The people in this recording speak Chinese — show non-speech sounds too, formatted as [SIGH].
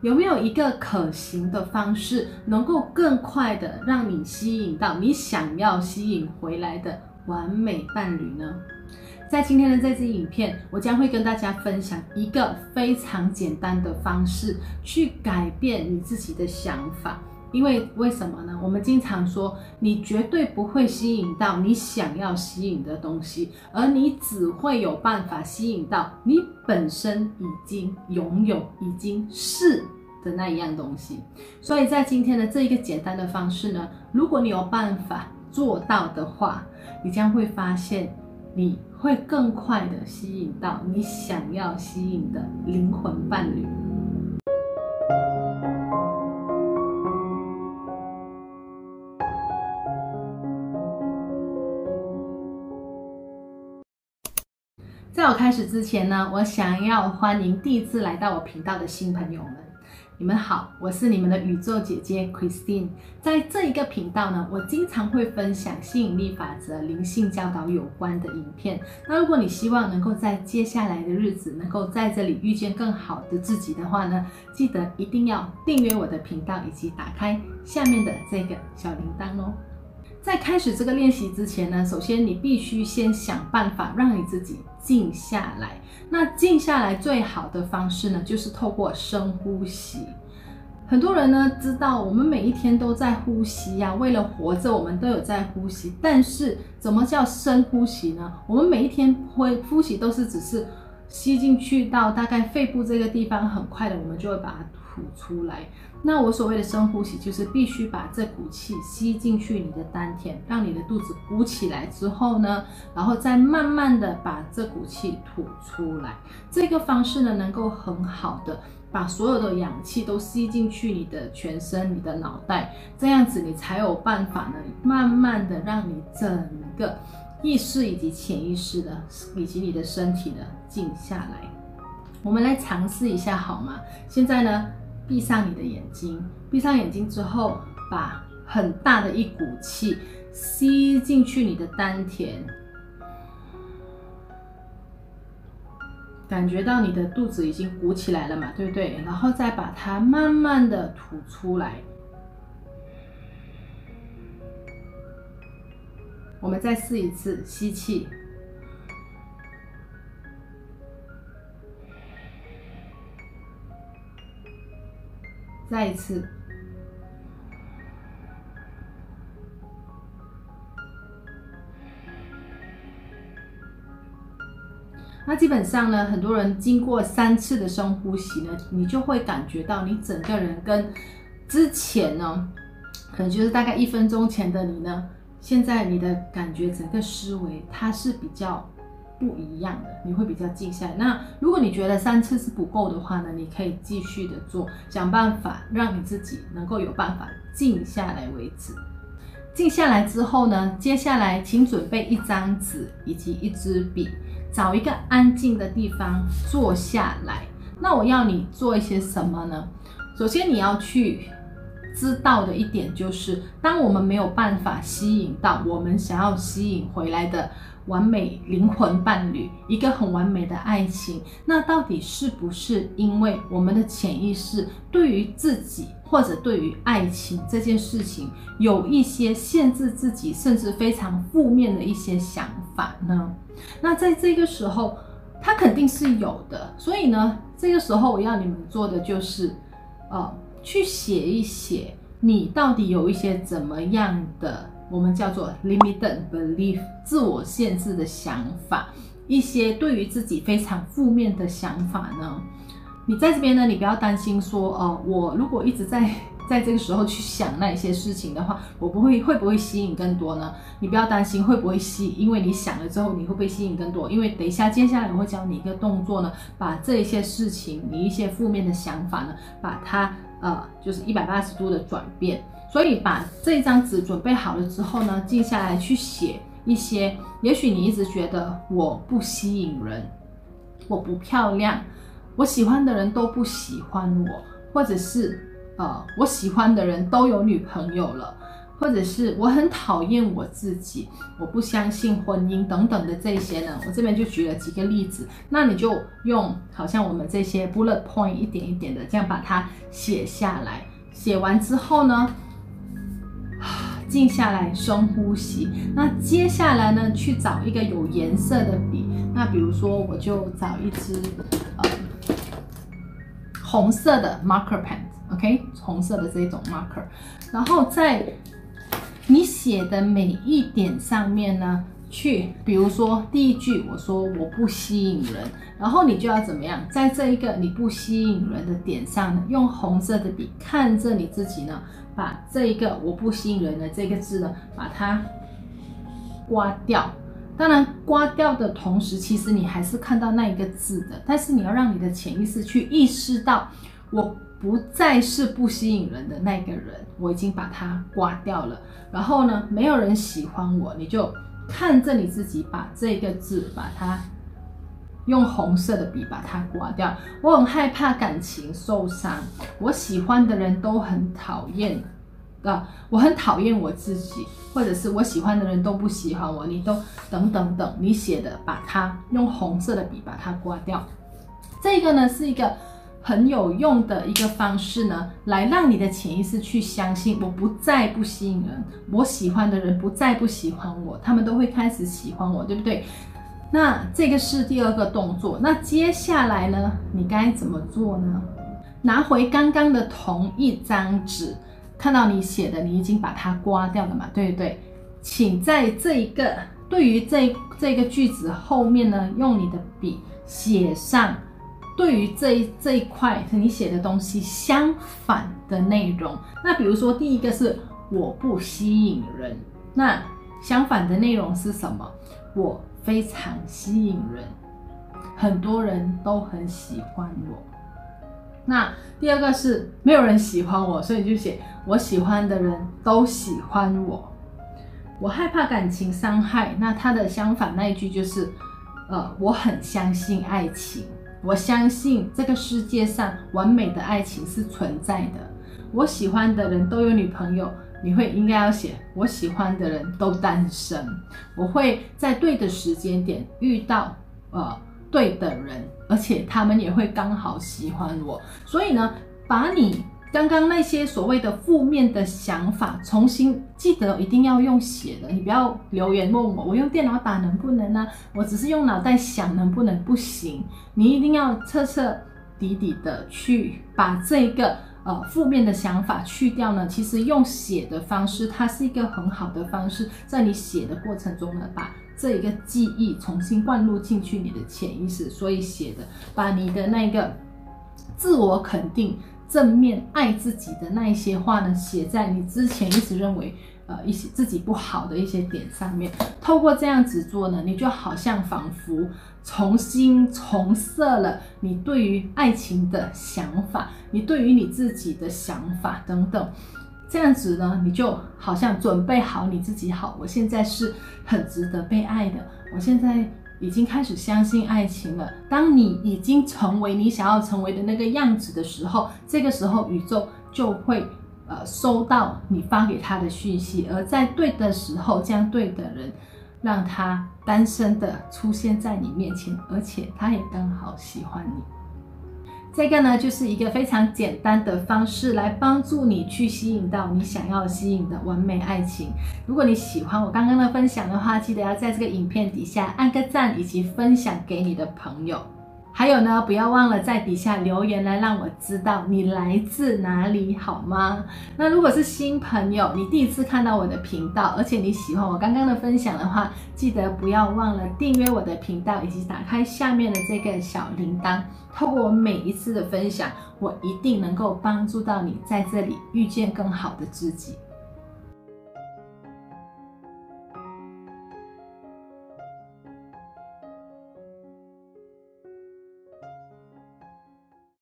有没有一个可行的方式，能够更快的让你吸引到你想要吸引回来的完美伴侣呢？在今天的这支影片，我将会跟大家分享一个非常简单的方式，去改变你自己的想法。因为为什么呢？我们经常说，你绝对不会吸引到你想要吸引的东西，而你只会有办法吸引到你本身已经拥有、已经是的那一样东西。所以在今天的这一个简单的方式呢，如果你有办法做到的话，你将会发现你会更快的吸引到你想要吸引的灵魂伴侣。在我开始之前呢，我想要欢迎第一次来到我频道的新朋友们。你们好，我是你们的宇宙姐姐 Christine。在这一个频道呢，我经常会分享吸引力法则、灵性教导有关的影片。那如果你希望能够在接下来的日子能够在这里遇见更好的自己的话呢，记得一定要订阅我的频道以及打开下面的这个小铃铛哦。在开始这个练习之前呢，首先你必须先想办法让你自己静下来。那静下来最好的方式呢，就是透过深呼吸。很多人呢知道，我们每一天都在呼吸呀，为了活着，我们都有在呼吸。但是，怎么叫深呼吸呢？我们每一天会呼吸都是只是吸进去到大概肺部这个地方，很快的我们就会把它吐出来。那我所谓的深呼吸，就是必须把这股气吸进去你的丹田，让你的肚子鼓起来之后呢，然后再慢慢的把这股气吐出来。这个方式呢，能够很好的把所有的氧气都吸进去你的全身、你的脑袋，这样子你才有办法呢，慢慢的让你整个意识以及潜意识的，以及你的身体呢，静下来。我们来尝试一下好吗？现在呢，闭上你的眼睛，闭上眼睛之后，把很大的一股气吸进去你的丹田，感觉到你的肚子已经鼓起来了嘛，对不对？然后再把它慢慢的吐出来。我们再试一次，吸气。再一次，那基本上呢，很多人经过三次的深呼吸呢，你就会感觉到你整个人跟之前呢，可能就是大概一分钟前的你呢，现在你的感觉整个思维它是比较。不一样的，你会比较静下来。那如果你觉得三次是不够的话呢，你可以继续的做，想办法让你自己能够有办法静下来为止。静下来之后呢，接下来请准备一张纸以及一支笔，找一个安静的地方坐下来。那我要你做一些什么呢？首先你要去知道的一点就是，当我们没有办法吸引到我们想要吸引回来的。完美灵魂伴侣，一个很完美的爱情，那到底是不是因为我们的潜意识对于自己或者对于爱情这件事情有一些限制自己，甚至非常负面的一些想法呢？那在这个时候，它肯定是有的。所以呢，这个时候我要你们做的就是，呃，去写一写你到底有一些怎么样的。我们叫做 limited belief，自我限制的想法，一些对于自己非常负面的想法呢。你在这边呢，你不要担心说，哦，我如果一直在 [LAUGHS] 在这个时候去想那一些事情的话，我不会会不会吸引更多呢？你不要担心会不会吸，因为你想了之后，你会不会吸引更多？因为等一下接下来我会教你一个动作呢，把这一些事情，你一些负面的想法呢，把它呃，就是一百八十度的转变。所以把这张纸准备好了之后呢，静下来去写一些，也许你一直觉得我不吸引人，我不漂亮，我喜欢的人都不喜欢我，或者是呃我喜欢的人都有女朋友了，或者是我很讨厌我自己，我不相信婚姻等等的这些呢，我这边就举了几个例子，那你就用好像我们这些 bullet point 一点一点的这样把它写下来，写完之后呢，静下来深呼吸，那接下来呢，去找一个有颜色的笔，那比如说我就找一支呃红色的 marker pen，OK，红色的这种 marker，然后在你写的每一点上面呢，去，比如说第一句我说我不吸引人，然后你就要怎么样，在这一个你不吸引人的点上呢，用红色的笔看着你自己呢，把这一个我不吸引人的这个字呢，把它刮掉。当然，刮掉的同时，其实你还是看到那一个字的，但是你要让你的潜意识去意识到我。不再是不吸引人的那个人，我已经把它刮掉了。然后呢，没有人喜欢我，你就看着你自己，把这个字，把它用红色的笔把它刮掉。我很害怕感情受伤，我喜欢的人都很讨厌啊，我很讨厌我自己，或者是我喜欢的人都不喜欢我，你都等等等，你写的，把它用红色的笔把它刮掉。这个呢是一个。很有用的一个方式呢，来让你的潜意识去相信，我不再不吸引人，我喜欢的人不再不喜欢我，他们都会开始喜欢我，对不对？那这个是第二个动作。那接下来呢，你该怎么做呢？拿回刚刚的同一张纸，看到你写的，你已经把它刮掉了嘛，对不对？请在这一个对于这这个句子后面呢，用你的笔写上。对于这这一块你写的东西相反的内容，那比如说第一个是我不吸引人，那相反的内容是什么？我非常吸引人，很多人都很喜欢我。那第二个是没有人喜欢我，所以就写我喜欢的人都喜欢我。我害怕感情伤害，那它的相反那一句就是，呃，我很相信爱情。我相信这个世界上完美的爱情是存在的。我喜欢的人都有女朋友，你会应该要写我喜欢的人都单身。我会在对的时间点遇到呃对的人，而且他们也会刚好喜欢我。所以呢，把你。刚刚那些所谓的负面的想法，重新记得一定要用写的，你不要留言问我，我用电脑打能不能呢？我只是用脑袋想能不能？不行，你一定要彻彻底底的去把这个呃负面的想法去掉呢。其实用写的方式，它是一个很好的方式，在你写的过程中呢，把这一个记忆重新灌入进去你的潜意识，所以写的把你的那个自我肯定。正面爱自己的那一些话呢，写在你之前一直认为呃一些自己不好的一些点上面。透过这样子做呢，你就好像仿佛重新重设了你对于爱情的想法，你对于你自己的想法等等。这样子呢，你就好像准备好你自己好，我现在是很值得被爱的，我现在。已经开始相信爱情了。当你已经成为你想要成为的那个样子的时候，这个时候宇宙就会呃收到你发给他的讯息，而在对的时候将对的人让他单身的出现在你面前，而且他也刚好喜欢你。这个呢，就是一个非常简单的方式，来帮助你去吸引到你想要吸引的完美爱情。如果你喜欢我刚刚的分享的话，记得要在这个影片底下按个赞，以及分享给你的朋友。还有呢，不要忘了在底下留言来让我知道你来自哪里，好吗？那如果是新朋友，你第一次看到我的频道，而且你喜欢我刚刚的分享的话，记得不要忘了订阅我的频道，以及打开下面的这个小铃铛。透过我每一次的分享，我一定能够帮助到你在这里遇见更好的自己。